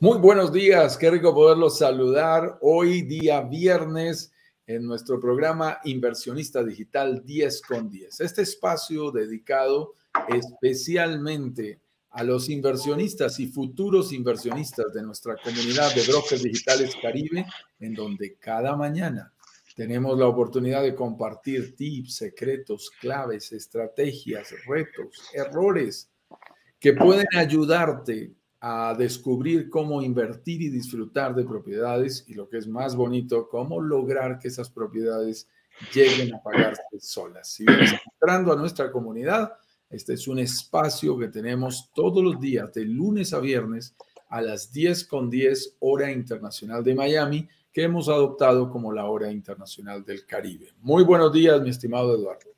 Muy buenos días, qué rico poderlos saludar hoy día viernes en nuestro programa Inversionista Digital 10 con 10. Este espacio dedicado especialmente a los inversionistas y futuros inversionistas de nuestra comunidad de brokers digitales Caribe, en donde cada mañana tenemos la oportunidad de compartir tips, secretos, claves, estrategias, retos, errores que pueden ayudarte a descubrir cómo invertir y disfrutar de propiedades y lo que es más bonito, cómo lograr que esas propiedades lleguen a pagarse solas. Si vienes entrando a nuestra comunidad, este es un espacio que tenemos todos los días, de lunes a viernes, a las 10 con 10 hora internacional de Miami, que hemos adoptado como la hora internacional del Caribe. Muy buenos días, mi estimado Eduardo.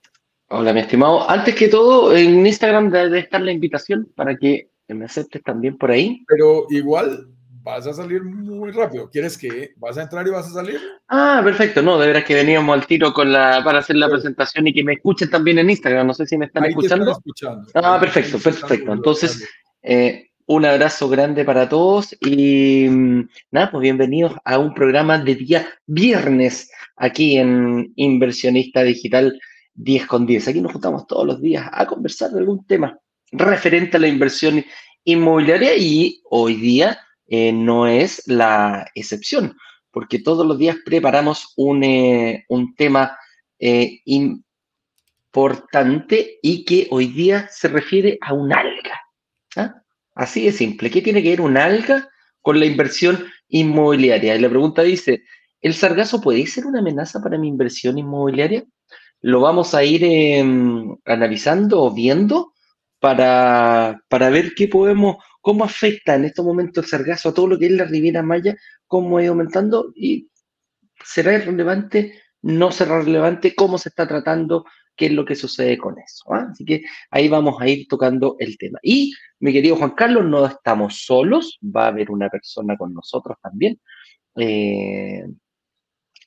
Hola, mi estimado. Antes que todo, en Instagram debe estar la invitación para que me aceptes también por ahí. Pero igual vas a salir muy rápido. ¿Quieres que vas a entrar y vas a salir? Ah, perfecto. No, de verdad que veníamos al tiro con la, para hacer la presentación y que me escuchen también en Instagram. No sé si me están escuchando. Ah, perfecto, perfecto. Entonces, eh, un abrazo grande para todos y mm, nada, pues bienvenidos a un programa de día viernes aquí en Inversionista Digital 10 con 10. Aquí nos juntamos todos los días a conversar de algún tema referente a la inversión inmobiliaria y hoy día eh, no es la excepción, porque todos los días preparamos un, eh, un tema eh, importante y que hoy día se refiere a un alga. ¿ah? Así de simple. ¿Qué tiene que ver un alga con la inversión inmobiliaria? Y la pregunta dice, ¿el sargazo puede ser una amenaza para mi inversión inmobiliaria? Lo vamos a ir em, analizando o viendo para, para ver qué podemos, cómo afecta en estos momentos el sargazo a todo lo que es la Riviera Maya, cómo ido aumentando y será relevante, no será relevante, cómo se está tratando, qué es lo que sucede con eso. ¿ah? Así que ahí vamos a ir tocando el tema. Y mi querido Juan Carlos, no estamos solos, va a haber una persona con nosotros también. Eh,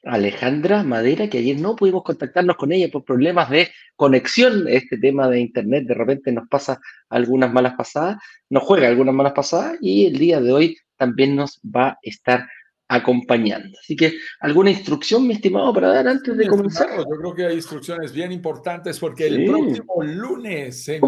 Alejandra Madera, que ayer no pudimos contactarnos con ella por problemas de conexión. Este tema de Internet de repente nos pasa algunas malas pasadas, nos juega algunas malas pasadas y el día de hoy también nos va a estar acompañando. Así que, ¿alguna instrucción, mi estimado, para dar antes de comenzar? yo creo que hay instrucciones bien importantes porque el próximo lunes se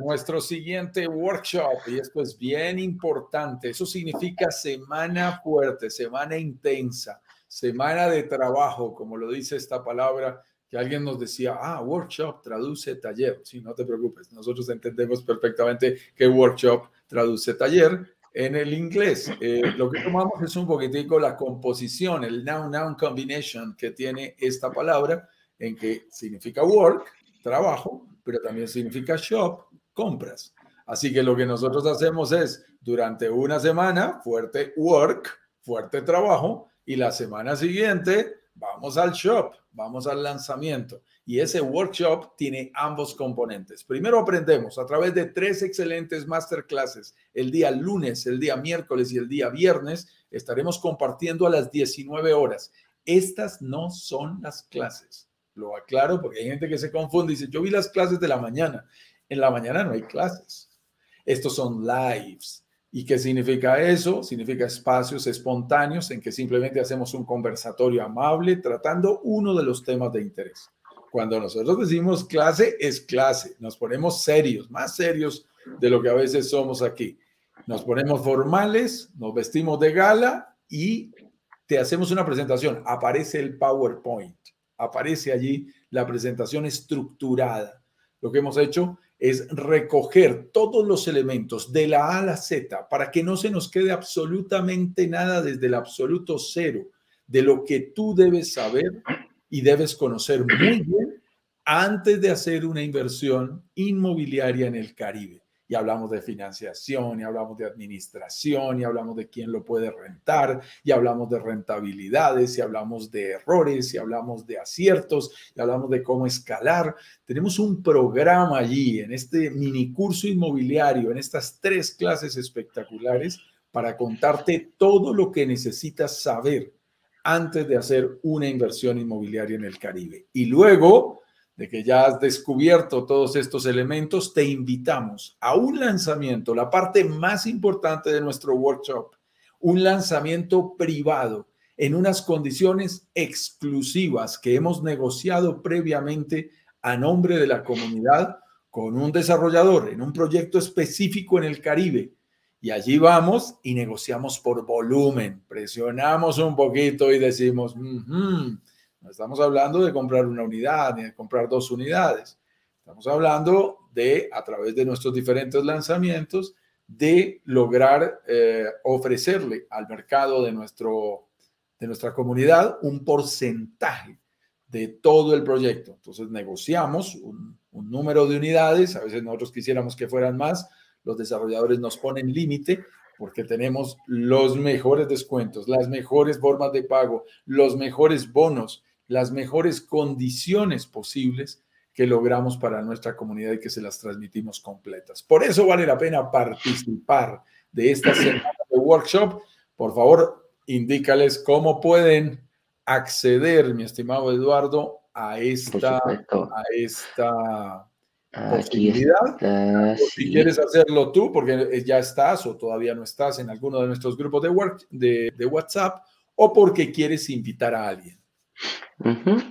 nuestro siguiente workshop y esto es bien importante. Eso significa semana fuerte, semana intensa semana de trabajo, como lo dice esta palabra, que alguien nos decía, ah, workshop traduce taller. Sí, no te preocupes, nosotros entendemos perfectamente que workshop traduce taller en el inglés. Eh, lo que tomamos es un poquitico la composición, el noun-noun combination que tiene esta palabra, en que significa work, trabajo, pero también significa shop, compras. Así que lo que nosotros hacemos es, durante una semana, fuerte work, fuerte trabajo, y la semana siguiente vamos al shop, vamos al lanzamiento. Y ese workshop tiene ambos componentes. Primero aprendemos a través de tres excelentes masterclasses. El día lunes, el día miércoles y el día viernes estaremos compartiendo a las 19 horas. Estas no son las clases. Lo aclaro porque hay gente que se confunde y dice, yo vi las clases de la mañana. En la mañana no hay clases. Estos son lives ¿Y qué significa eso? Significa espacios espontáneos en que simplemente hacemos un conversatorio amable tratando uno de los temas de interés. Cuando nosotros decimos clase, es clase. Nos ponemos serios, más serios de lo que a veces somos aquí. Nos ponemos formales, nos vestimos de gala y te hacemos una presentación. Aparece el PowerPoint, aparece allí la presentación estructurada. Lo que hemos hecho es recoger todos los elementos de la A a la Z para que no se nos quede absolutamente nada desde el absoluto cero de lo que tú debes saber y debes conocer muy bien antes de hacer una inversión inmobiliaria en el Caribe y hablamos de financiación, y hablamos de administración, y hablamos de quién lo puede rentar, y hablamos de rentabilidades, y hablamos de errores, y hablamos de aciertos, y hablamos de cómo escalar. Tenemos un programa allí en este mini curso inmobiliario, en estas tres clases espectaculares, para contarte todo lo que necesitas saber antes de hacer una inversión inmobiliaria en el Caribe. Y luego de que ya has descubierto todos estos elementos, te invitamos a un lanzamiento, la parte más importante de nuestro workshop, un lanzamiento privado en unas condiciones exclusivas que hemos negociado previamente a nombre de la comunidad con un desarrollador en un proyecto específico en el Caribe. Y allí vamos y negociamos por volumen, presionamos un poquito y decimos, no estamos hablando de comprar una unidad ni de comprar dos unidades. Estamos hablando de, a través de nuestros diferentes lanzamientos, de lograr eh, ofrecerle al mercado de, nuestro, de nuestra comunidad un porcentaje de todo el proyecto. Entonces negociamos un, un, número de unidades, a veces nosotros quisiéramos que fueran más, los desarrolladores nos ponen límite porque tenemos los mejores descuentos, las mejores formas de pago, los mejores bonos, las mejores condiciones posibles que logramos para nuestra comunidad y que se las transmitimos completas. Por eso vale la pena participar de esta semana de workshop. Por favor, indícales cómo pueden acceder, mi estimado Eduardo, a esta, a esta posibilidad. Si quieres hacerlo tú, porque ya estás o todavía no estás en alguno de nuestros grupos de, work, de, de WhatsApp, o porque quieres invitar a alguien.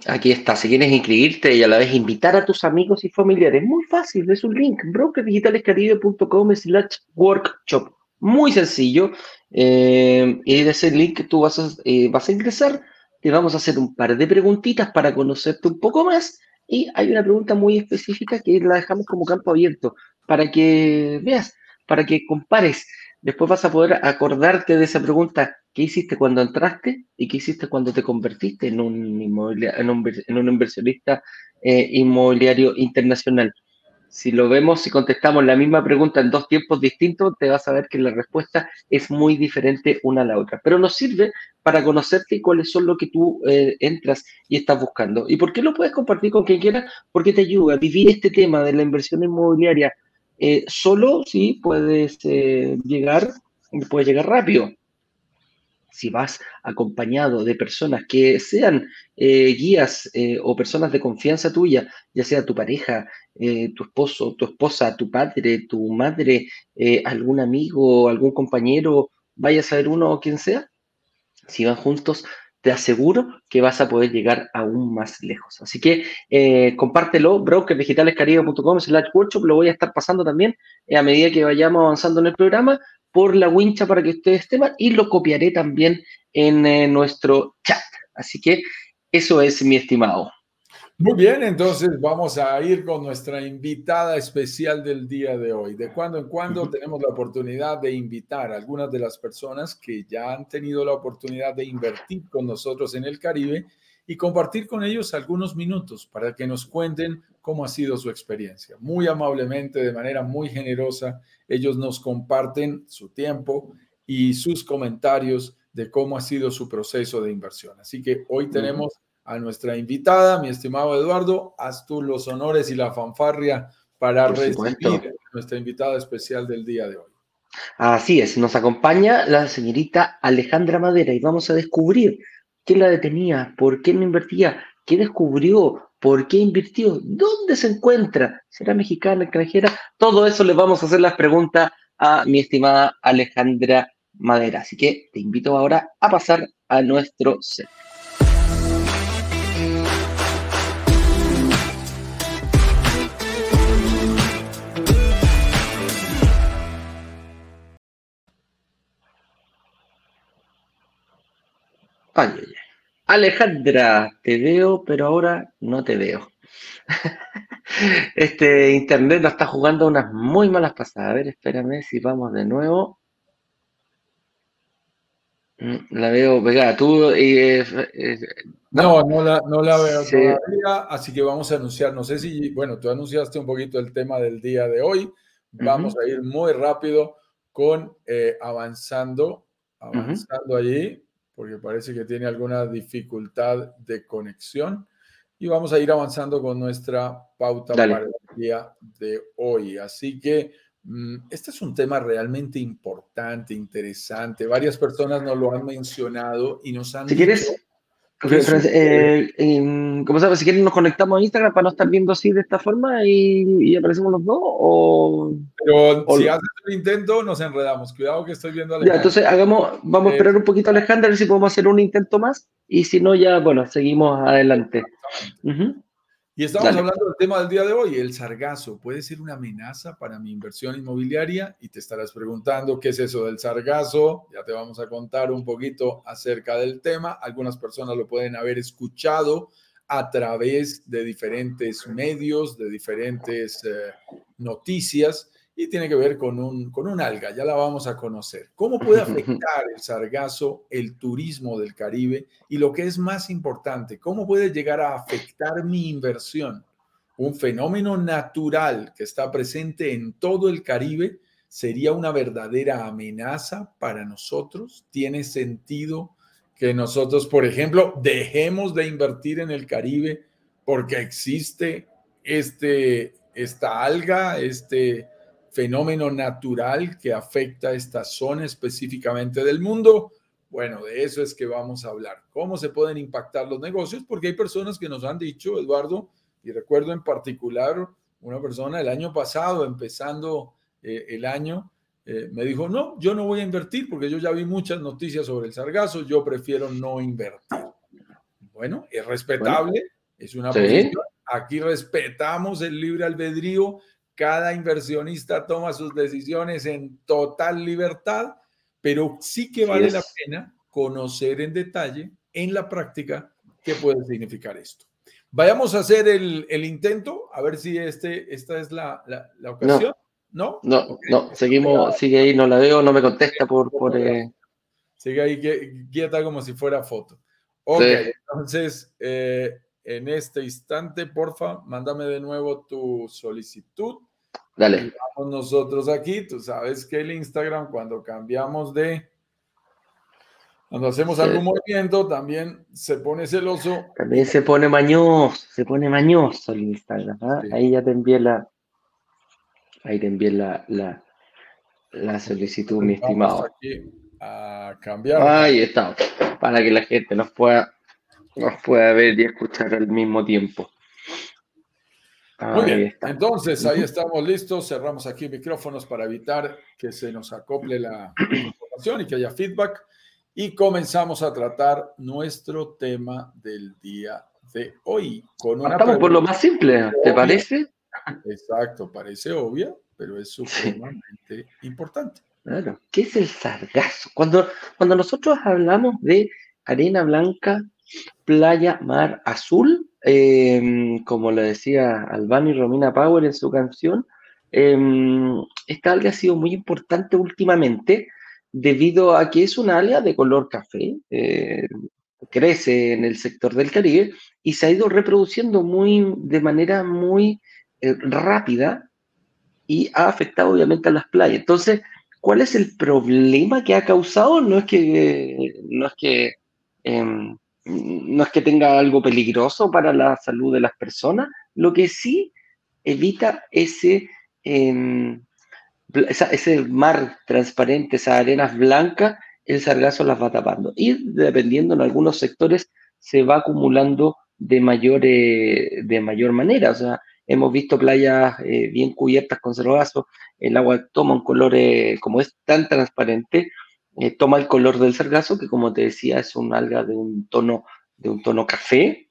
Aquí está, si quieres inscribirte y a la vez invitar a tus amigos y familiares, muy fácil, es un link, brokerdigitalescaribe.com slash workshop, muy sencillo, eh, y de ese link tú vas a, eh, vas a ingresar, te vamos a hacer un par de preguntitas para conocerte un poco más, y hay una pregunta muy específica que la dejamos como campo abierto, para que veas, para que compares, después vas a poder acordarte de esa pregunta, ¿Qué hiciste cuando entraste y qué hiciste cuando te convertiste en un, en un, inversionista eh, inmobiliario internacional? Si lo vemos, si contestamos la misma pregunta en dos tiempos distintos, te vas a ver que la respuesta es muy diferente una a la otra. Pero nos sirve para conocerte y cuáles son lo que tú eh, entras y estás buscando. ¿Y por qué lo puedes compartir con quien quiera? Porque te ayuda a vivir este tema de la inversión inmobiliaria eh, solo, sí, puedes llegar, puedes llegar rápido. Si vas acompañado de personas que sean eh, guías eh, o personas de confianza tuya, ya sea tu pareja, eh, tu esposo, tu esposa, tu padre, tu madre, algún amigo, algún compañero, vaya a saber uno o quien sea, si van juntos, te aseguro que vas a poder llegar aún más lejos. Así que compártelo, brokerdigitalescaribe.com slash workshop, lo voy a estar pasando también a medida que vayamos avanzando en el programa por la wincha para que ustedes teman y lo copiaré también en eh, nuestro chat. Así que eso es mi estimado. Muy bien, entonces vamos a ir con nuestra invitada especial del día de hoy. De cuando en cuando tenemos la oportunidad de invitar a algunas de las personas que ya han tenido la oportunidad de invertir con nosotros en el Caribe y compartir con ellos algunos minutos para que nos cuenten cómo ha sido su experiencia. Muy amablemente, de manera muy generosa, ellos nos comparten su tiempo y sus comentarios de cómo ha sido su proceso de inversión. Así que hoy tenemos a nuestra invitada, mi estimado Eduardo, haz tú los honores y la fanfarria para recibir a nuestra invitada especial del día de hoy. Así es, nos acompaña la señorita Alejandra Madera y vamos a descubrir ¿Qué la detenía? ¿Por qué no invertía? ¿Qué descubrió? ¿Por qué invirtió? ¿Dónde se encuentra? ¿Será mexicana, extranjera? Todo eso le vamos a hacer las preguntas a mi estimada Alejandra Madera. Así que te invito ahora a pasar a nuestro set. Alejandra, te veo, pero ahora no te veo. Este internet nos está jugando unas muy malas pasadas. A ver, espérame si vamos de nuevo. Mm, la veo pegada. Tú. Eh, eh, no, no la, no la veo todavía, así que vamos a anunciar. No sé si, bueno, tú anunciaste un poquito el tema del día de hoy. Vamos a ir muy rápido con eh, avanzando, avanzando allí porque parece que tiene alguna dificultad de conexión. Y vamos a ir avanzando con nuestra pauta para el día de hoy. Así que mm, este es un tema realmente importante, interesante. Varias personas nos lo han mencionado y nos han... Si quieres, Eh, ¿Cómo sabes? Si quieren nos conectamos a Instagram para no estar viendo así de esta forma y, aparecemos los dos o... Pero si haces un intento nos enredamos. Cuidado que estoy viendo a Ya, entonces hagamos, vamos a esperar un poquito a Alejandra a ver si podemos hacer un intento más y si no ya, bueno, seguimos adelante. Y estamos hablando del tema del día de hoy, el sargazo. ¿Puede ser una amenaza para mi inversión inmobiliaria? Y te estarás preguntando qué es eso del sargazo. Ya te vamos a contar un poquito acerca del tema. Algunas personas lo pueden haber escuchado a través de diferentes medios, de diferentes eh, noticias y tiene que ver con un, con un alga, ya la vamos a conocer. ¿Cómo puede afectar el sargazo el turismo del Caribe? Y lo que es más importante, ¿cómo puede llegar a afectar mi inversión? Un fenómeno natural que está presente en todo el Caribe sería una verdadera amenaza para nosotros. ¿Tiene sentido que nosotros, por ejemplo, dejemos de invertir en el Caribe porque existe este, esta alga, este fenómeno natural que afecta a esta zona específicamente del mundo? Bueno, de eso es que vamos a hablar. ¿Cómo se pueden impactar los negocios? Porque hay personas que nos han dicho, Eduardo, y recuerdo en particular una persona el año pasado, empezando eh, el año, eh, me dijo, no, yo no voy a invertir porque yo ya vi muchas noticias sobre el sargazo, yo prefiero no invertir. Bueno, es respetable, es una posición. Aquí respetamos el libre albedrío cada inversionista toma sus decisiones en total libertad, pero sí que vale la pena conocer en detalle, en la práctica, qué puede significar esto. Vayamos a hacer el, intento, a ver si este, esta es la, ocasión. No, no, no, seguimos, sigue ahí, no la veo, no me contesta por... por eh, Sigue ahí quieta como si fuera foto. Ok, entonces, eh, en este instante, porfa, mándame de nuevo tu solicitud. Dale. vamos nosotros aquí, tú sabes que el Instagram cuando cambiamos de, cuando hacemos algún movimiento, también se pone celoso. También se pone mañoso, se pone mañoso el Instagram. ¿ah? Ahí ya te envié la, ahí te envié la, la, solicitud, mi estimado. Aquí a cambiar. Ahí está, para que la gente nos pueda, nos pueda ver y escuchar al mismo tiempo. Muy bien, entonces ahí estamos listos, cerramos aquí micrófonos para evitar que se nos acople la información y que haya feedback y comenzamos a tratar nuestro tema del día de hoy. Con una Estamos por lo más simple, ¿te parece? Exacto, parece obvia, pero es sumamente importante. Claro, ¿qué es el sargazo? Cuando, cuando nosotros hablamos de arena blanca, playa, mar azul, Em, como lo decía Albano y Romina Power en su canción, em, esta alga ha sido muy importante últimamente debido a que es una alga de color café, eh, crece en el sector del Caribe y se ha ido reproduciendo muy, de manera muy eh, rápida y ha afectado obviamente a las playas. Entonces, ¿cuál es el problema que ha causado? No es que, no es que em, no es que tenga algo peligroso para la salud de las personas, lo que sí evita ese, em, ese mar transparente, esas arenas blancas, el sargazo las va tapando. Y dependiendo en algunos sectores se va acumulando de mayor, de mayor manera. O sea, hemos visto playas eh, bien cubiertas con sargazo, el agua toma un color, eh, como es tan transparente, eh, toma el color del sargazo, que como te decía es un alga de un tono, de un tono café.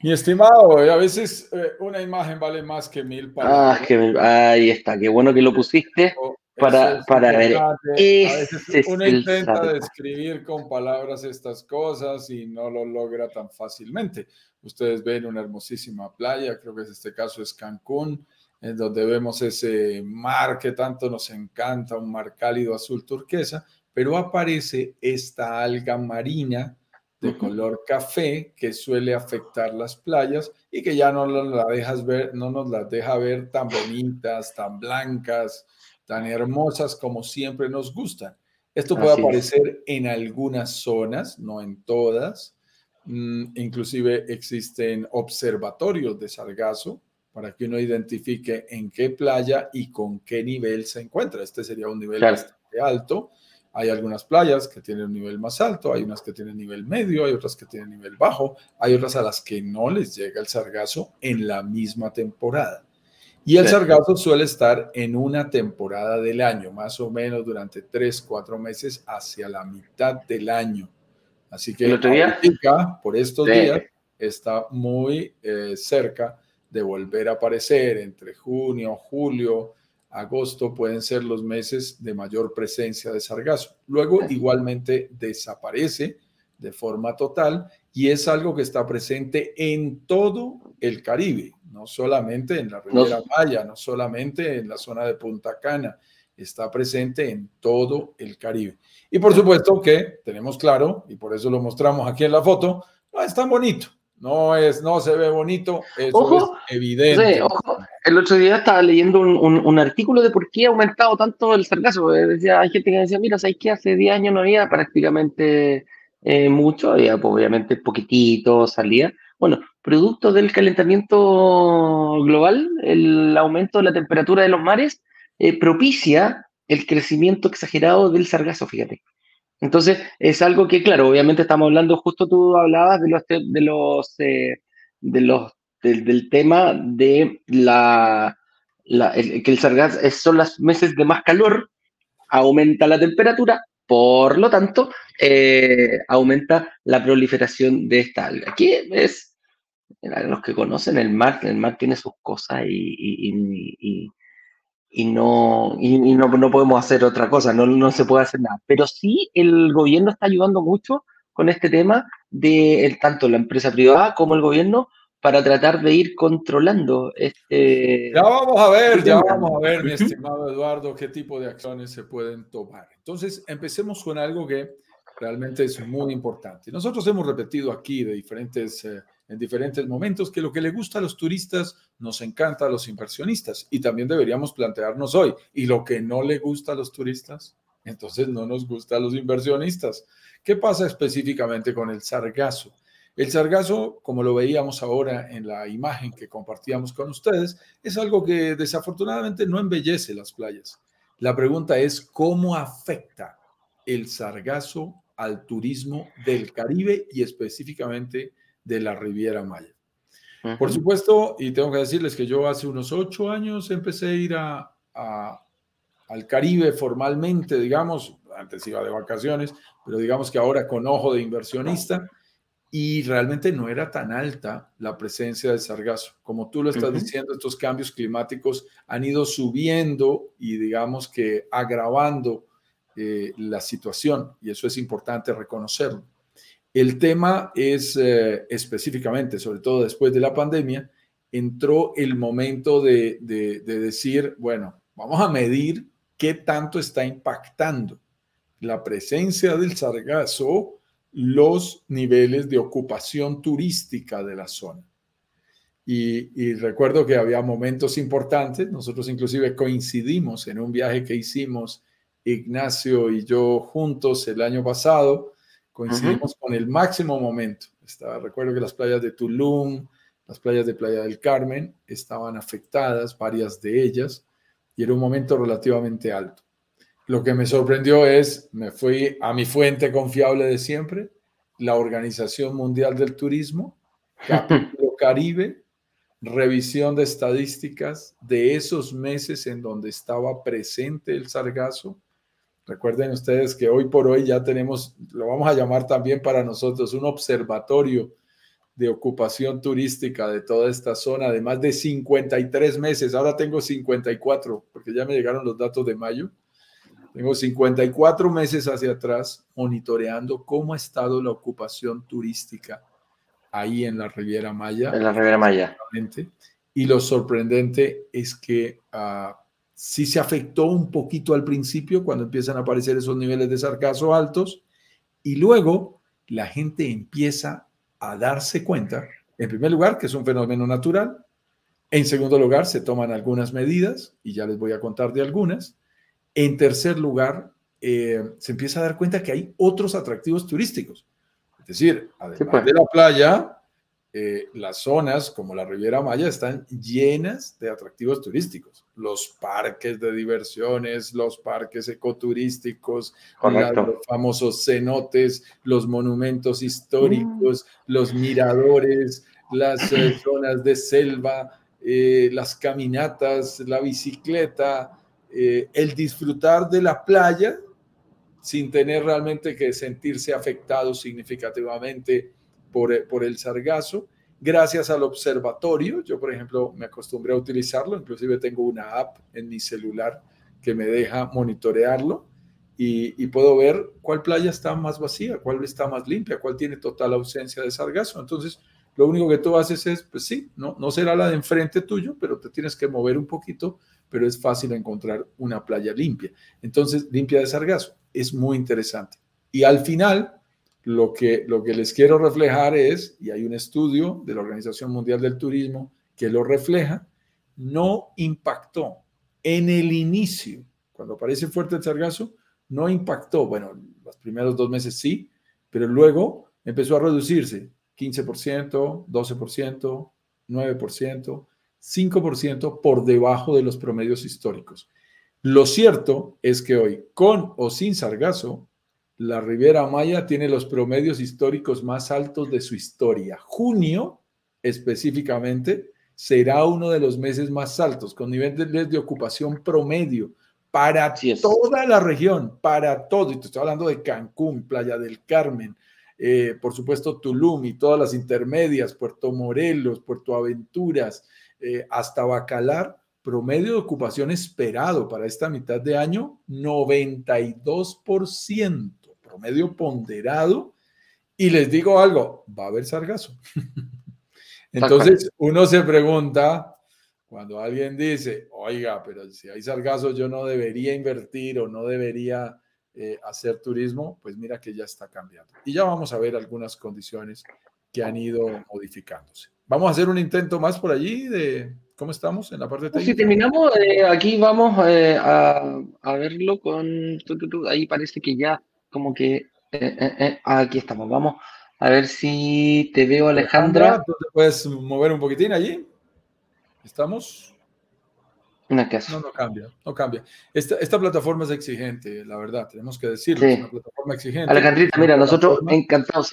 Mi estimado, eh, a veces eh, una imagen vale más que mil palabras. Ah, ahí está, qué bueno que lo pusiste para, para ver. Veces uno intenta describir con palabras estas cosas y no lo logra tan fácilmente. Ustedes ven una hermosísima playa, creo que en este caso es Cancún, en donde vemos ese mar que tanto nos encanta, un mar cálido azul turquesa, pero aparece esta alga marina de color café que suele afectar las playas y que ya no la dejas ver, no nos las deja ver tan bonitas, tan blancas, tan hermosas como siempre nos gustan. Esto puede aparecer en algunas zonas, no en todas. Mm, inclusive existen observatorios de sargazo para que uno identifique en qué playa y con qué nivel se encuentra. Este sería un nivel bastante alto Hay algunas playas que tienen un nivel más alto, hay unas que tienen nivel medio, hay otras que tienen nivel bajo, hay otras a las que no les llega el sargazo en la misma temporada. Y el sargazo suele estar en una temporada del año, más o menos durante tres, cuatro meses hacia la mitad del año. Así que por estos días está muy eh, cerca de volver a aparecer entre junio, julio, agosto pueden ser los meses de mayor presencia de sargazo. Luego igualmente desaparece de forma total y es algo que está presente en todo el Caribe, no solamente en la Riviera Maya, no solamente en la zona de Punta Cana, está presente en todo el Caribe. Y por supuesto que tenemos claro, y por eso lo mostramos aquí en la foto, no es tan bonito, no es, no se ve bonito, eso es evidente. El otro día estaba leyendo un, artículo de por qué ha aumentado tanto el sargazo. Decía, hay gente que decía, mira, ¿sabes qué? Hace 10 años no había prácticamente eh, mucho, había pues, obviamente poquitito, salía. Bueno, producto del calentamiento global, el aumento de la temperatura de los mares eh, propicia el crecimiento exagerado del sargazo, fíjate. Entonces, es algo que, claro, obviamente estamos hablando, justo tú hablabas de los, de los, eh, de los del, tema de la, que el sargazo son los meses de más calor, aumenta la temperatura, por lo tanto, eh, aumenta la proliferación de esta alga. Aquí es, los que conocen el mar, el mar tiene sus cosas y, y, y no, y, no, no, podemos hacer otra cosa, no, no se puede hacer nada. Pero sí el gobierno está ayudando mucho con este tema de tanto la empresa privada como el gobierno para tratar de ir controlando este... Ya vamos a ver, ya vamos a ver, mi estimado Eduardo, qué tipo de acciones se pueden tomar. Entonces, empecemos con algo que realmente es muy importante. Nosotros hemos repetido aquí de diferentes, eh, en diferentes momentos que lo que le gusta a los turistas nos encanta a los inversionistas y también deberíamos plantearnos hoy, ¿y lo que no le gusta a los turistas? Entonces no nos gusta a los inversionistas. ¿Qué pasa específicamente con el sargazo? El sargazo, como lo veíamos ahora en la imagen que compartíamos con ustedes, es algo que desafortunadamente no embellece las playas. La pregunta es, ¿cómo afecta el sargazo al turismo del Caribe y específicamente de la Riviera Maya? Por supuesto, y tengo que decirles que yo hace unos ocho años empecé a ir a, al Caribe formalmente, digamos, antes iba de vacaciones, pero digamos que ahora con ojo de inversionista y realmente no era tan alta la presencia de sargazo. Como tú lo estás diciendo, estos cambios climáticos han ido subiendo y digamos que agravando eh, la situación y eso es importante reconocerlo. El tema es eh, específicamente, sobre todo después de la pandemia, entró el momento de, de decir, bueno, vamos a medir qué tanto está impactando la presencia del sargazo los niveles de ocupación turística de la zona. Y, recuerdo que había momentos importantes, nosotros inclusive coincidimos en un viaje que hicimos Ignacio y yo juntos el año pasado, coincidimos con el máximo momento. Estaba, recuerdo que las playas de Tulum, las playas de Playa del Carmen estaban afectadas, varias de ellas, y era un momento relativamente alto. Lo que me sorprendió es, me fui a mi fuente confiable de siempre, la Organización Mundial del Turismo, capítulo Caribe, revisión de estadísticas de esos meses en donde estaba presente el sargazo. Recuerden ustedes que hoy por hoy ya tenemos, lo vamos a llamar también para nosotros, un observatorio de ocupación turística de toda esta zona de más de 53 meses. Ahora tengo 54 porque ya me llegaron los datos de mayo. Tengo 54 meses hacia atrás monitoreando cómo ha estado la ocupación turística ahí en la Riviera Maya. En la Riviera Maya. Y lo sorprendente es que uh, sí se afectó un poquito al principio cuando empiezan a aparecer esos niveles de sargazo altos y luego la gente empieza a darse cuenta, en primer lugar, que es un fenómeno natural. En segundo lugar, se toman algunas medidas y ya les voy a contar de algunas. En tercer lugar, eh, se empieza a dar cuenta que hay otros atractivos turísticos. Es decir, además pues. de la playa, eh, las zonas como la Riviera Maya están llenas de atractivos turísticos. Los parques de diversiones, los parques ecoturísticos, los famosos cenotes, los monumentos históricos, mm. los miradores, las eh, zonas de selva, las caminatas, la bicicleta, el disfrutar de la playa sin tener realmente que sentirse afectado significativamente por, por el sargazo. Gracias al observatorio, yo por ejemplo me acostumbré a utilizarlo, inclusive tengo una app en mi celular que me deja monitorearlo y, puedo ver cuál playa está más vacía, cuál está más limpia, cuál tiene total ausencia de sargazo. Entonces, lo único que tú haces es, pues sí, no, no será la de enfrente tuyo, pero te tienes que mover un poquito, pero es fácil encontrar una playa limpia. Entonces, limpia de sargazo, es muy interesante. Y al final, lo que, lo que les quiero reflejar es, y hay un estudio de la Organización Mundial del Turismo que lo refleja, no impactó en el inicio, cuando aparece fuerte el sargazo, no impactó, bueno, los primeros dos meses sí, pero luego empezó a reducirse 15%, 12%, 9%, 5% por debajo de los promedios históricos. Lo cierto es que hoy, con o sin sargazo, la Riviera Maya tiene los promedios históricos más altos de su historia. Junio, específicamente, será uno de los meses más altos, con niveles de ocupación promedio para toda la región, para todo. Y te estoy hablando de Cancún, Playa del Carmen, eh, por supuesto Tulum y todas las intermedias, Puerto Morelos, Puerto Aventuras, eh, hasta Bacalar, promedio de ocupación esperado para esta mitad de año, 92% medio ponderado. Y les digo algo, va a haber sargazo. Entonces uno se pregunta, cuando alguien dice, oiga, pero si hay sargazo yo no debería invertir o no debería eh, hacer turismo, pues mira que ya está cambiando. Y ya vamos a ver algunas condiciones que han ido modificándose. Vamos a hacer un intento más por allí de cómo estamos en la parte técnica. Si terminamos, eh, aquí vamos eh, a, a, verlo con... Ahí parece que ya como que eh, eh, eh, aquí estamos. Vamos a ver si te veo, Alejandra. ¿Tú te puedes mover un poquitín allí? ¿Estamos? No, no cambia, no cambia. Esta, esta, plataforma es exigente, la verdad, tenemos que decirlo. Es una plataforma exigente. Alejandrita, mira, nosotros encantados,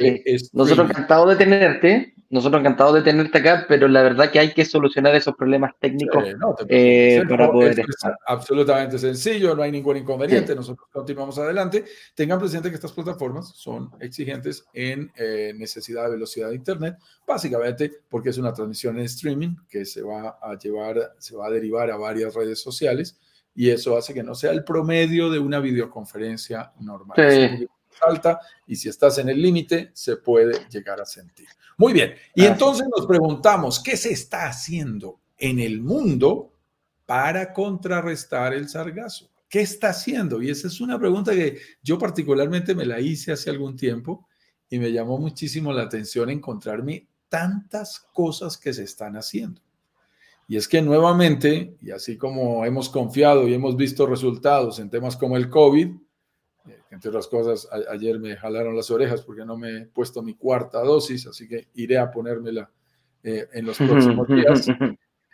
nosotros encantados de tenerte, nosotros encantados de tenerte acá, pero la verdad que hay que solucionar esos problemas técnicos eh, para poder es absolutamente sencillo, no hay ningún inconveniente, nosotros continuamos adelante. Tengan presente que estas plataformas son exigentes en eh, necesidad de velocidad de Internet, básicamente porque es una transmisión en streaming que se va a llevar, se va a derivar a varias redes sociales y eso hace que no sea el promedio de una videoconferencia normal alta y si estás en el límite se puede llegar a sentir. Muy bien, y entonces nos preguntamos, ¿qué se está haciendo en el mundo para contrarrestar el sargazo? ¿Qué está haciendo? Y esa es una pregunta que yo particularmente me la hice hace algún tiempo y me llamó muchísimo la atención encontrarme tantas cosas que se están haciendo. Y es que nuevamente, y así como hemos confiado y hemos visto resultados en temas como el COVID, entre otras cosas, ayer me jalaron las orejas porque no me he puesto mi cuarta dosis, así que iré a ponérmela eh, en los próximos días,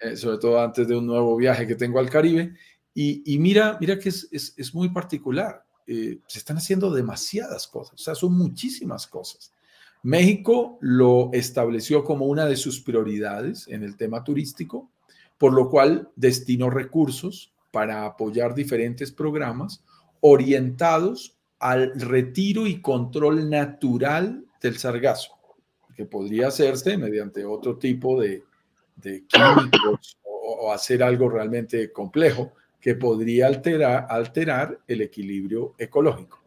eh, sobre todo antes de un nuevo viaje que tengo al Caribe. Y, mira, mira que es, es, muy particular. Eh, se están haciendo demasiadas cosas, o sea, son muchísimas cosas. México lo estableció como una de sus prioridades en el tema turístico, por lo cual destinó recursos para apoyar diferentes programas orientados al retiro y control natural del sargazo, que podría hacerse mediante otro tipo de, químicos o, hacer algo realmente complejo que podría alterar, el equilibrio ecológico.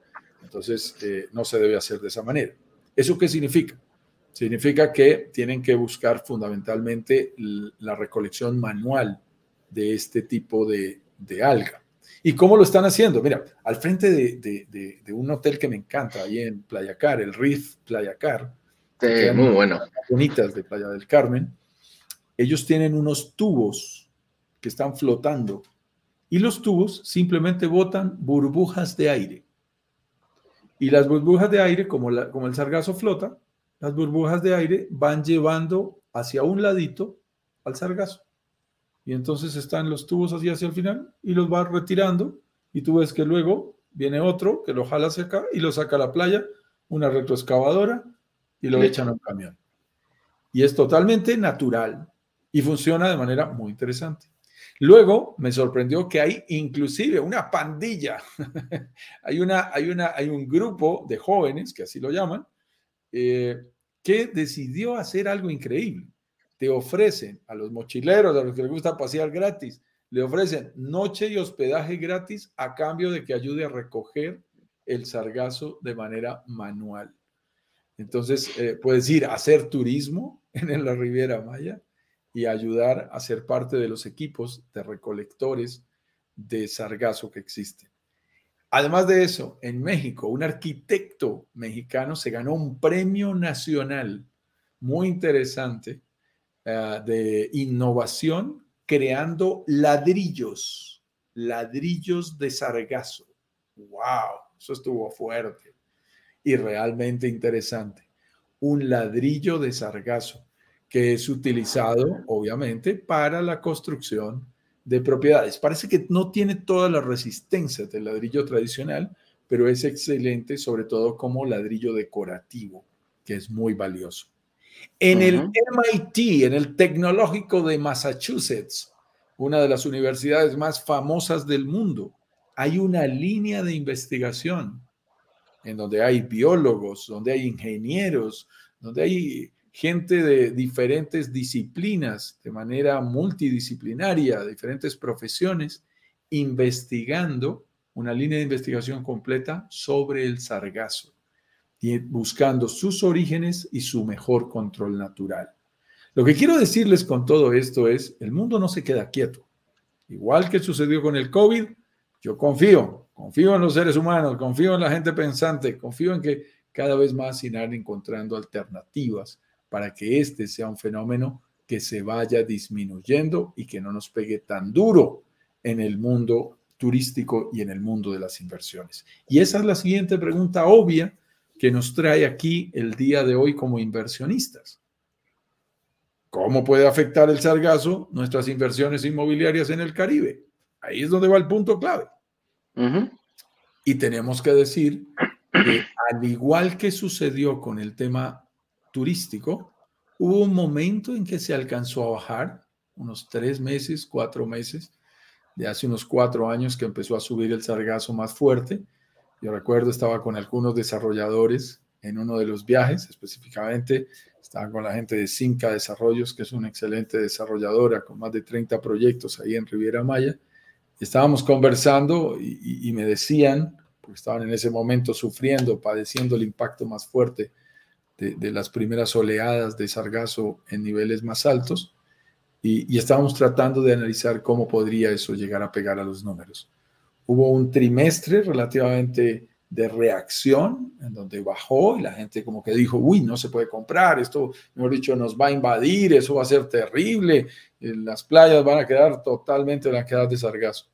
Entonces, eh, no se debe hacer de esa manera. ¿Eso qué significa? Significa que tienen que buscar fundamentalmente la recolección manual de este tipo de, de alga. ¿Y cómo lo están haciendo? Mira, al frente de, un hotel que me encanta, ahí en Playa Car, el Reef Playa Car, muy bueno. Bonitas de Playa del Carmen, ellos tienen unos tubos que están flotando y los tubos simplemente botan burbujas de aire. Y las burbujas de aire, como, la, como el sargazo flota, las burbujas de aire van llevando hacia un ladito al sargazo. Y entonces están los tubos así hacia el final y los va retirando y tú ves que luego viene otro que lo jala hacia acá y lo saca a la playa, una retroexcavadora y lo echan a un camión. Y es totalmente natural y funciona de manera muy interesante. Luego me sorprendió que hay inclusive una pandilla, hay, una, hay, una, hay un grupo de jóvenes, que así lo llaman, eh, que decidió hacer algo increíble. Te ofrecen a los mochileros, a los que les gusta pasear gratis, le ofrecen noche y hospedaje gratis a cambio de que ayude a recoger el sargazo de manera manual. Entonces, eh, puedes ir a hacer turismo en la Riviera Maya y ayudar a ser parte de los equipos de recolectores de sargazo que existen. Además de eso, en México, un arquitecto mexicano se ganó un premio nacional muy interesante eh, de innovación creando ladrillos, ladrillos de sargazo. ¡Wow! Eso estuvo fuerte y realmente interesante. Un ladrillo de sargazo que es utilizado, obviamente, para la construcción de propiedades. Parece que no tiene toda la resistencia del ladrillo tradicional, pero es excelente, sobre todo como ladrillo decorativo, que es muy valioso. En el MIT, en el Tecnológico de Massachusetts, una de las universidades más famosas del mundo, hay una línea de investigación en donde hay biólogos, donde hay ingenieros, donde hay gente de diferentes disciplinas, de manera multidisciplinaria, diferentes profesiones, investigando una línea de investigación completa sobre el sargazo y buscando sus orígenes y su mejor control natural. Lo que quiero decirles con todo esto es, el mundo no se queda quieto. Igual que sucedió con el COVID, yo confío, confío en los seres humanos, confío en la gente pensante, confío en que cada vez más irán encontrando alternativas para que este sea un fenómeno que se vaya disminuyendo y que no nos pegue tan duro en el mundo turístico y en el mundo de las inversiones. Y esa es la siguiente pregunta obvia que nos trae aquí el día de hoy como inversionistas. ¿Cómo puede afectar el sargazo nuestras inversiones inmobiliarias en el Caribe? Ahí es donde va el punto clave. Y tenemos que decir que al igual que sucedió con el tema turístico, hubo un momento en que se alcanzó a bajar, unos tres meses, cuatro meses, de hace unos cuatro años que empezó a subir el sargazo más fuerte. Yo recuerdo, estaba con algunos desarrolladores en uno de los viajes, específicamente estaba con la gente de Cinca Desarrollos, que es una excelente desarrolladora con más de 30 proyectos ahí en Riviera Maya. Estábamos conversando y, y me decían, porque estaban en ese momento sufriendo, padeciendo el impacto más fuerte de, las primeras oleadas de sargazo en niveles más altos y, estábamos tratando de analizar cómo podría eso llegar a pegar a los números. Hubo un trimestre relativamente de reacción en donde bajó y la gente como que dijo, uy, no se puede comprar, esto, mejor dicho, nos va a invadir, eso va a ser terrible, eh, las playas van a quedar totalmente blanqueadas de sargazo.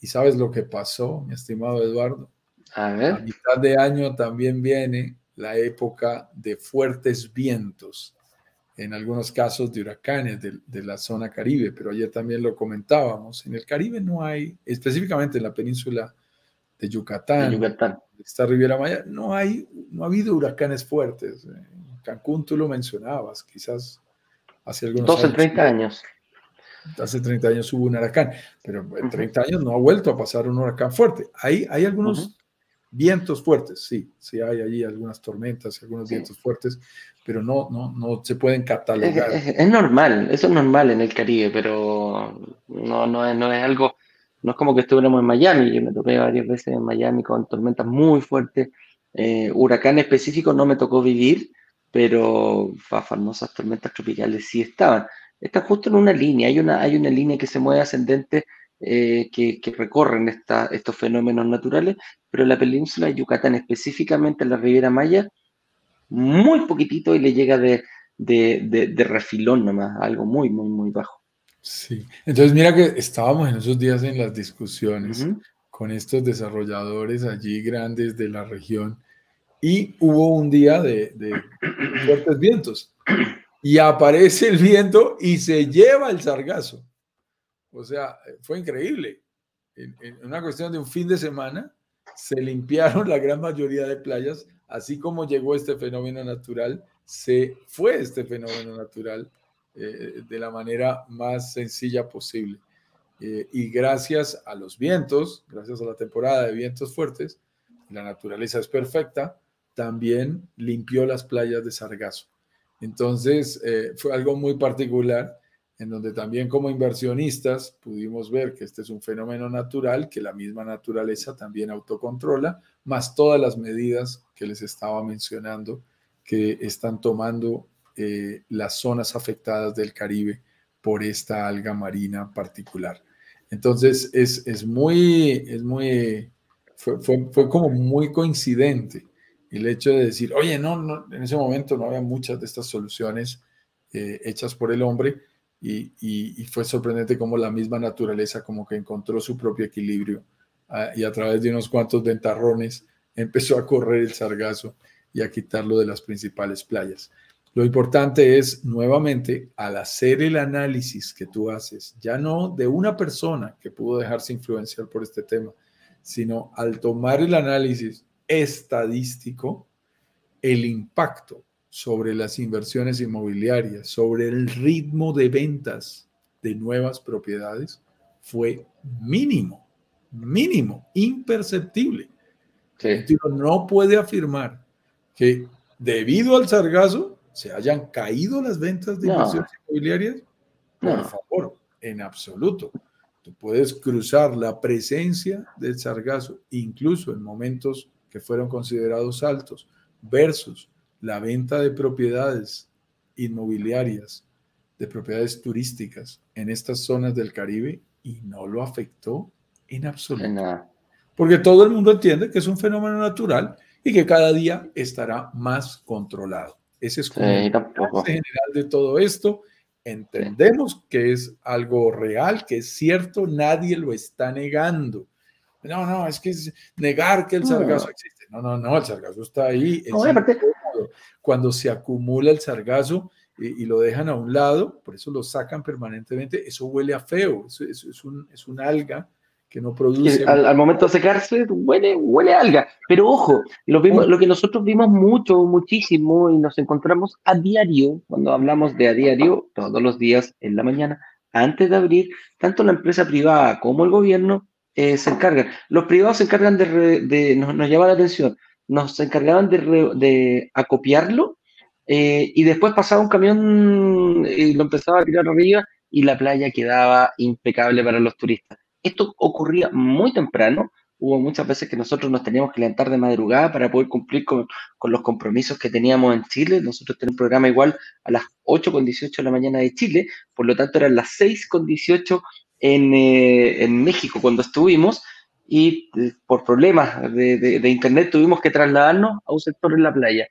¿Y sabes lo que pasó, mi estimado Eduardo? A ver. A mitad de año también viene la época de fuertes vientos, en algunos casos de huracanes de, la zona caribe, pero ayer también lo comentábamos. En el Caribe no hay, específicamente en la península de Yucatán, Yucatán. esta Riviera Maya, no, hay, no ha habido huracanes fuertes. En Cancún tú lo mencionabas, quizás hace algunos 12, 30 años. Hace 30 años hubo un huracán, pero en 30 años no ha vuelto a pasar un huracán fuerte. Hay, hay algunos Vientos fuertes, sí, sí hay allí algunas tormentas, algunos vientos fuertes, pero no, no, no se pueden catalogar. Es, normal, eso es normal en el Caribe, pero no, no, es, no es algo, no es como que estuviéramos en Miami, yo me toqué varias veces en Miami con tormentas muy fuertes, eh, huracán específico no me tocó vivir, pero famosas tormentas tropicales sí estaban. Están justo en una línea, hay una, hay una línea que se mueve ascendente eh, que, recorren estos fenómenos naturales, pero la península de Yucatán, específicamente en la Riviera Maya, muy poquitito y le llega de, de, refilón nomás, algo muy, muy, muy bajo. Sí, entonces mira que estábamos en esos días en las discusiones con estos desarrolladores allí grandes de la región y hubo un día de, fuertes vientos. Y aparece el viento y se lleva el sargazo. O sea, fue increíble. En, una cuestión de un fin de semana, se limpiaron la gran mayoría de playas, así como llegó este fenómeno natural, se fue este fenómeno natural eh, de la manera más sencilla posible. Eh, y gracias a los vientos, gracias a la temporada de vientos fuertes, la naturaleza es perfecta, también limpió las playas de Sargazo. Entonces, eh, fue algo muy particular en donde también como inversionistas pudimos ver que este es un fenómeno natural que la misma naturaleza también autocontrola, más todas las medidas que les estaba mencionando que están tomando eh, las zonas afectadas del Caribe por esta alga marina particular. Entonces, es, es muy, es muy, fue, fue, fue como muy coincidente el hecho de decir, oye, no, no, en ese momento no había muchas de estas soluciones eh, hechas por el hombre y, fue sorprendente cómo la misma naturaleza como que encontró su propio equilibrio ah, y a través de unos cuantos ventarrones empezó a correr el sargazo y a quitarlo de las principales playas. Lo importante es, nuevamente, al hacer el análisis que tú haces, ya no de una persona que pudo dejarse influenciar por este tema, sino al tomar el análisis estadístico el impacto sobre las inversiones inmobiliarias, sobre el ritmo de ventas de nuevas propiedades, fue mínimo, mínimo, imperceptible. No puede afirmar que debido al sargazo se hayan caído las ventas de inversiones inmobiliarias. Por favor, en absoluto. Tú puedes cruzar la presencia del sargazo, incluso en momentos que fueron considerados altos, versus la venta de propiedades inmobiliarias, de propiedades turísticas en estas zonas del Caribe y no lo afectó en absoluto. Porque todo el mundo entiende que es un fenómeno natural y que cada día estará más controlado. Ese es como el general de todo esto. Entendemos que es algo real, que es cierto, nadie lo está negando. No, no, es que es negar que el sargazo existe. No, no, no, el sargazo está ahí. Cuando se acumula el sargazo y, lo dejan a un lado, por eso lo sacan permanentemente, eso huele a feo, eso, es, un, es un alga que no produce. Al, momento de secarse, huele, huele a alga. Pero ojo, lo, vimos, lo que nosotros vimos mucho, muchísimo, y nos encontramos a diario, cuando hablamos de a diario, todos los días en la mañana, antes de abrir, tanto la empresa privada como el gobierno eh, se encargan. Los privados se encargan de, nos, nos, llama la atención, nos encargaban de, de acopiarlo eh, y después pasaba un camión y lo empezaba a tirar arriba y la playa quedaba impecable para los turistas. Esto ocurría muy temprano, hubo muchas veces que nosotros nos teníamos que levantar de madrugada para poder cumplir con, con, los compromisos que teníamos en Chile. Nosotros tenemos un programa igual a las 8 con 18 de la mañana de Chile, por lo tanto eran las 6 con 18 eh, en, México cuando estuvimos y eh, por problemas de, internet tuvimos que trasladarnos a un sector en la playa.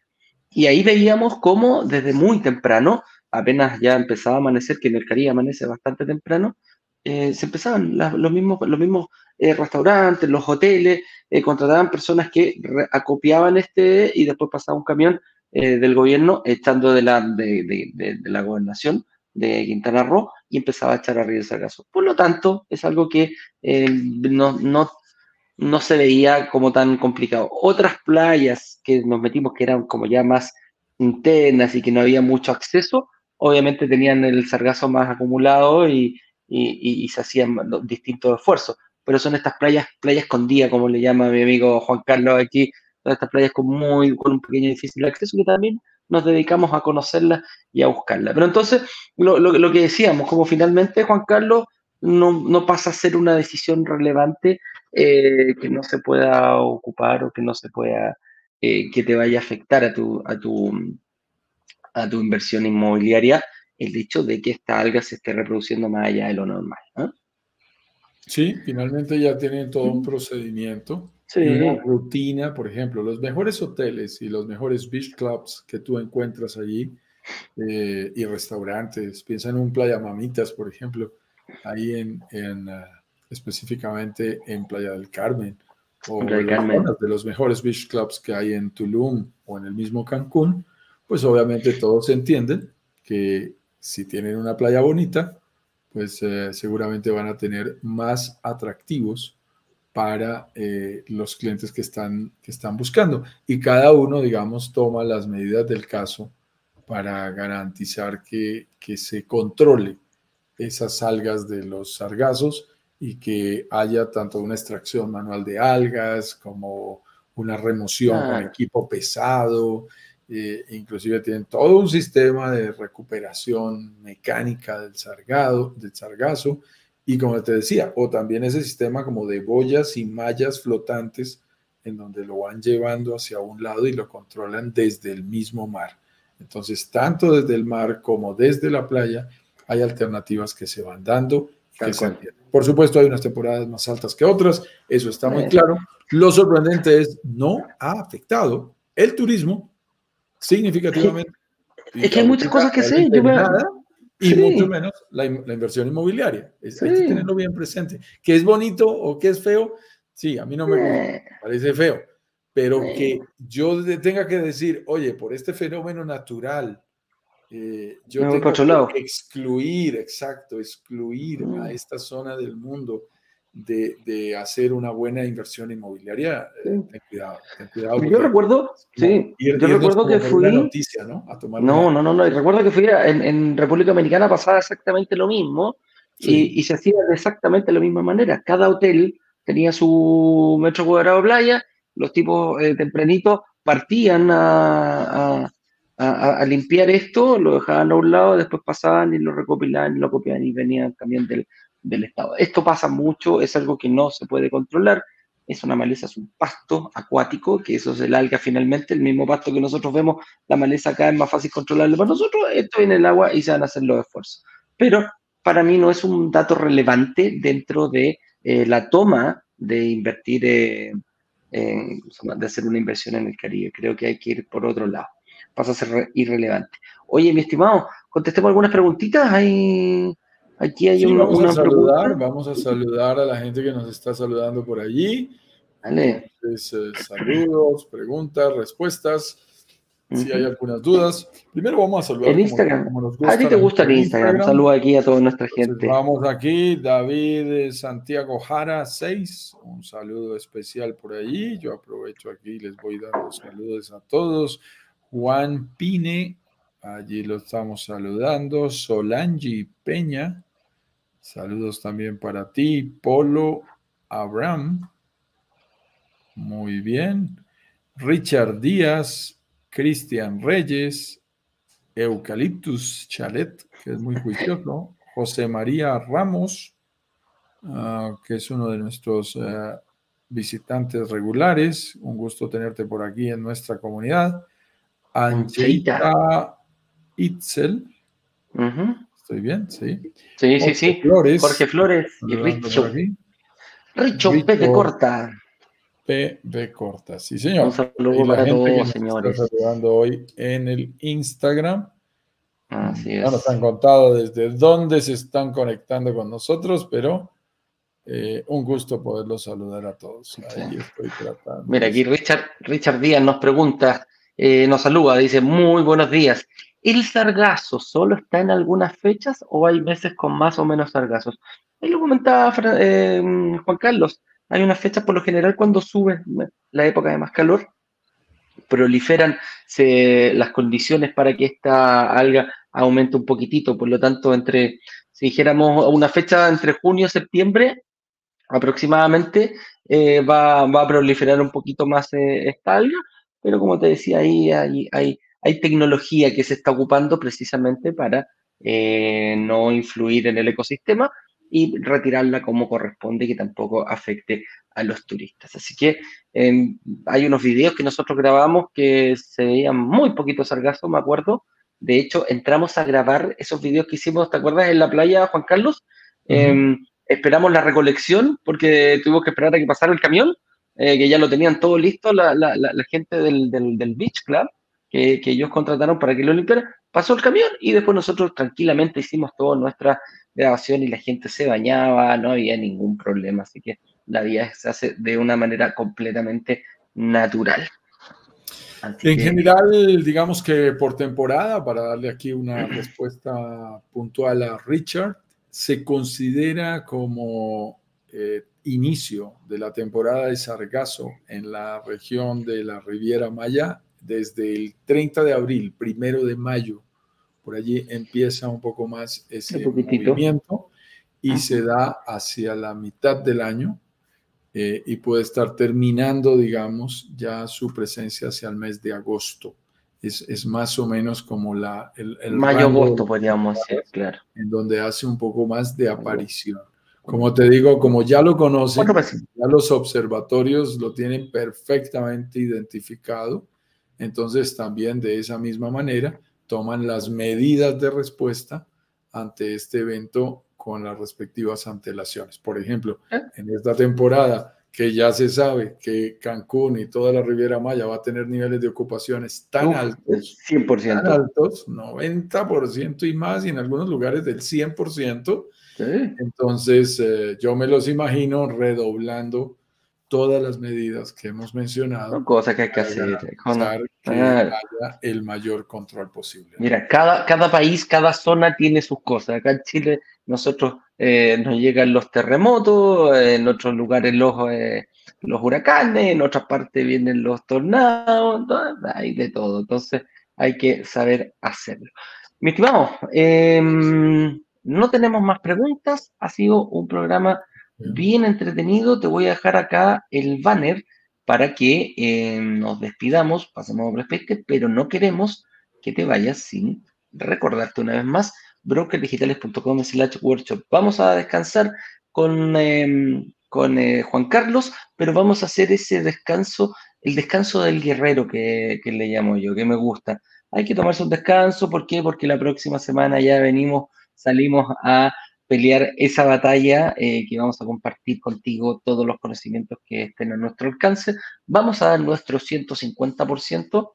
Y ahí veíamos cómo desde muy temprano, apenas ya empezaba a amanecer, que en el Caribe amanece bastante temprano, eh, se empezaban los mismos, los mismos restaurantes, los hoteles, contrataban personas que acopiaban este y después pasaba un camión del gobierno echando de la, de, de la gobernación de Quintana Roo y empezaba a echar arriba el sargazo. Por lo tanto, es algo que eh, no, no, no, se veía como tan complicado. Otras playas que nos metimos que eran como ya más internas y que no había mucho acceso, obviamente tenían el sargazo más acumulado y, y, se hacían distintos esfuerzos. Pero son estas playas, playas escondidas, como le llama mi amigo Juan Carlos aquí, estas playas con muy, con un pequeño difícil acceso que también nos dedicamos a conocerla y a buscarla. Pero entonces, lo, lo, que decíamos, como finalmente Juan Carlos no, no, pasa a ser una decisión relevante eh, que no se pueda ocupar o que no se pueda, eh, que te vaya a afectar a tu, a tu, a tu inversión inmobiliaria el hecho de que esta alga se esté reproduciendo más allá de lo normal. Sí, finalmente ya tienen todo un procedimiento una rutina, por ejemplo, los mejores hoteles y los mejores beach clubs que tú encuentras allí eh, y restaurantes, piensa en un Playa Mamitas, por ejemplo, ahí en, en ah, específicamente en Playa del Carmen o de los mejores beach clubs que hay en Tulum o en el mismo Cancún, pues obviamente todos entienden que si tienen una playa bonita, pues eh, seguramente van a tener más atractivos para eh, los clientes que están, que están buscando. Y cada uno, digamos, toma las medidas del caso para garantizar que, que se controle esas algas de los sargazos y que haya tanto una extracción manual de algas como una remoción con equipo pesado, eh, inclusive tienen todo un sistema de recuperación mecánica del, sargado, del sargazo y como te decía, o también ese sistema como de boyas y mallas flotantes en donde lo van llevando hacia un lado y lo controlan desde el mismo mar. Entonces, tanto desde el mar como desde la playa, hay alternativas que se van dando. Por supuesto, hay unas temporadas más altas que otras, eso está muy claro. Lo sorprendente es, no ha afectado el turismo significativamente. Es que, hay muchas cosas que sé. y mucho menos la, inversión inmobiliaria. hay que tenerlo bien presente. Que es bonito o que es feo, sí, a mí no me eh. parece feo. Pero eh. que yo tenga que decir, oye, por este fenómeno natural, eh, yo tengo que excluir, exacto, excluir a mm. esta zona del mundo de, hacer una buena inversión inmobiliaria, eh, ten cuidado, ten cuidado. Yo recuerdo, sí, yo recuerdo que fui... Noticia, ¿no? no, no, no, no, recuerdo que fui en, en, República Dominicana pasaba exactamente lo mismo y, y, se hacía de exactamente la misma manera. Cada hotel tenía su metro cuadrado de playa, los tipos eh, tempranitos partían a, a a, limpiar esto, lo dejaban a un lado, después pasaban y lo recopilaban y lo copiaban y venían también del, del Estado. Esto pasa mucho, es algo que no se puede controlar, es una maleza, es un pasto acuático, que eso es el alga finalmente, el mismo pasto que nosotros vemos, la maleza acá es más fácil controlarlo para nosotros, esto viene el agua y se van a hacer los esfuerzos. Pero para mí no es un dato relevante dentro de eh, la toma de invertir, eh, de hacer una inversión en el Caribe. Creo que hay que ir por otro lado. Pasa a ser irrelevante. Oye, mi estimado, contestemos algunas preguntitas. Hay Aquí hay vamos a saludar, Vamos a saludar a la gente que nos está saludando por allí. Vale. Eh, saludos, preguntas, respuestas. Si hay algunas dudas. Primero vamos a saludar. En Instagram. a ti te gusta el Instagram. Saludo aquí a toda nuestra gente. Vamos aquí, David Santiago Jara 6. Un saludo especial por allí. Yo aprovecho aquí y les voy dando saludos a todos. Juan Pine, allí lo estamos saludando. Solangi Peña. Saludos también para ti, Polo Abraham. Muy bien. Richard Díaz, Cristian Reyes, Eucaliptus Chalet, que es muy juicioso, José María Ramos, ah, que es uno de nuestros eh, visitantes regulares. Un gusto tenerte por aquí en nuestra comunidad. Angelita Itzel. ¿Estoy bien? Sí. Sí, sí, sí. Flores. Jorge Flores y Richo. Richo, P de corta. P de corta, sí, señor. Un saludo para todos, señores. Está saludando hoy en el Instagram. Así es. No nos han contado desde dónde se están conectando con nosotros, pero eh, un gusto poderlos saludar a todos. Ahí estoy tratando. Mira, aquí Richard, Richard Díaz nos pregunta, eh, nos saluda, dice, muy buenos días. ¿El sargazo solo está en algunas fechas o hay meses con más o menos sargazos? Ahí lo comentaba eh, Juan Carlos. Hay unas fechas por lo general cuando sube la época de más calor, proliferan las condiciones para que esta alga aumente un poquitito. Por lo tanto, entre, si dijéramos una fecha entre junio y septiembre, aproximadamente eh, va, a proliferar un poquito más esta alga, pero como te decía, ahí hay, hay hay tecnología que se está ocupando precisamente para eh, no influir en el ecosistema y retirarla como corresponde que tampoco afecte a los turistas. Así que em, hay unos videos que nosotros grabamos que se veían muy poquito sargazo, me acuerdo. De hecho, entramos a grabar esos videos que hicimos, ¿te acuerdas? En la playa, Juan Carlos. Em, esperamos la recolección porque tuvimos que esperar a que pasara el camión, eh, que ya lo tenían todo listo la, gente del, del Beach Club que, ellos contrataron para que lo limpiara, pasó el camión y después nosotros tranquilamente hicimos toda nuestra grabación y la gente se bañaba, no había ningún problema, así que la vida se hace de una manera completamente natural. en general, digamos que por temporada, para darle aquí una respuesta puntual a Richard, se considera como eh, inicio de la temporada de sargazo en la región de la Riviera Maya desde el 30 de abril, primero de mayo. Por allí empieza un poco más ese movimiento y se da hacia la mitad del año eh, y puede estar terminando, digamos, ya su presencia hacia el mes de agosto. Es, es más o menos como la, el, mayo-agosto, podríamos decir, claro. En donde hace un poco más de aparición. Como te digo, como ya lo conocen, ya los observatorios lo tienen perfectamente identificado, entonces también de esa misma manera toman las medidas de respuesta ante este evento con las respectivas antelaciones. Por ejemplo, ah. en esta temporada que ya se sabe que Cancún y toda la Riviera Maya va a tener niveles de ocupaciones tan altos, 100%. tan altos, 90% y más, y en algunos lugares del 100%. Entonces, eh, yo me los imagino redoblando todas las medidas que hemos mencionado. Son cosas que hay que hacer. que haya el mayor control posible. Mira, cada, cada país, cada zona tiene sus cosas. Acá en Chile nosotros eh, nos llegan los terremotos, en otros lugares los, eh, los huracanes, en otras partes vienen los tornados, hay de todo. Entonces hay que saber hacerlo. Mi estimado, em, no tenemos más preguntas. Ha sido un programa bien entretenido. Te voy a dejar acá el banner para que eh, nos despidamos, pasemos a pero no queremos que te vayas sin recordarte una vez más brokerdigitales.com slash workshop. Vamos a descansar con, em, con eh, Juan Carlos, pero vamos a hacer ese descanso, el descanso del guerrero que, que, le llamo yo, que me gusta. Hay que tomarse un descanso, ¿por qué? Porque la próxima semana ya venimos, salimos a pelear esa batalla eh, que vamos a compartir contigo todos los conocimientos que estén a nuestro alcance. Vamos a dar nuestro 150%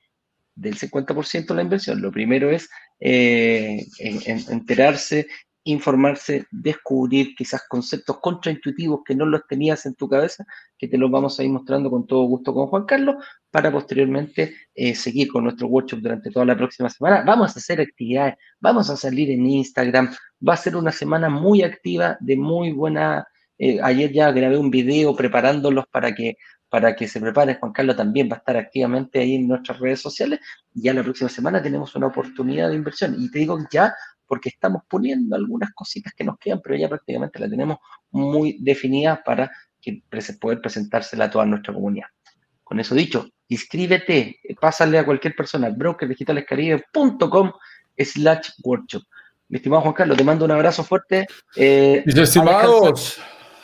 del 50% de la inversión. Lo primero es eh, enterarse, informarse, descubrir quizás conceptos contraintuitivos que no los tenías en tu cabeza, que te los vamos a ir mostrando con todo gusto con Juan Carlos, para posteriormente eh, seguir con nuestro workshop durante toda la próxima semana. Vamos a hacer actividades, vamos a salir en Instagram, va a ser una semana muy activa, de muy buena... Eh, ayer ya grabé un video preparándolos para que para que se prepare. Juan Carlos también va a estar activamente ahí en nuestras redes sociales. Ya la próxima semana tenemos una oportunidad de inversión. Y te digo ya porque estamos poniendo algunas cositas que nos quedan, pero ya prácticamente la tenemos muy definida para que poder presentársela a toda nuestra comunidad. Con eso dicho, inscríbete, pásale a cualquier persona, brokerdigitalescaribe.com slash workshop. Mi estimado Juan Carlos, te mando un abrazo fuerte. Eh, Mis estimados,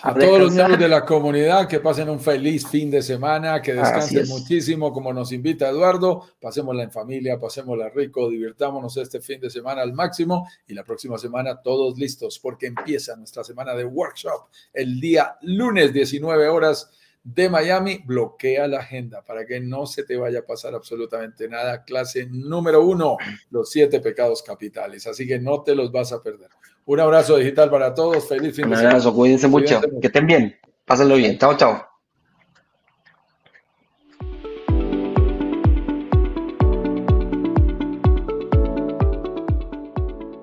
a todos los miembros de la comunidad que pasen un feliz fin de semana, que descansen muchísimo como nos invita Eduardo, pasémosla en familia, pasémosla rico, divirtámonos este fin de semana al máximo y la próxima semana todos listos porque empieza nuestra semana de workshop el día lunes 19 horas de Miami, bloquea la agenda para que no se te vaya a pasar absolutamente nada. Clase número uno, los siete pecados capitales. Así que no te los vas a perder. Un abrazo digital para todos. Feliz fin de semana. Un abrazo, cuídense mucho. Que estén bien. Pásenlo bien. Chao, chao.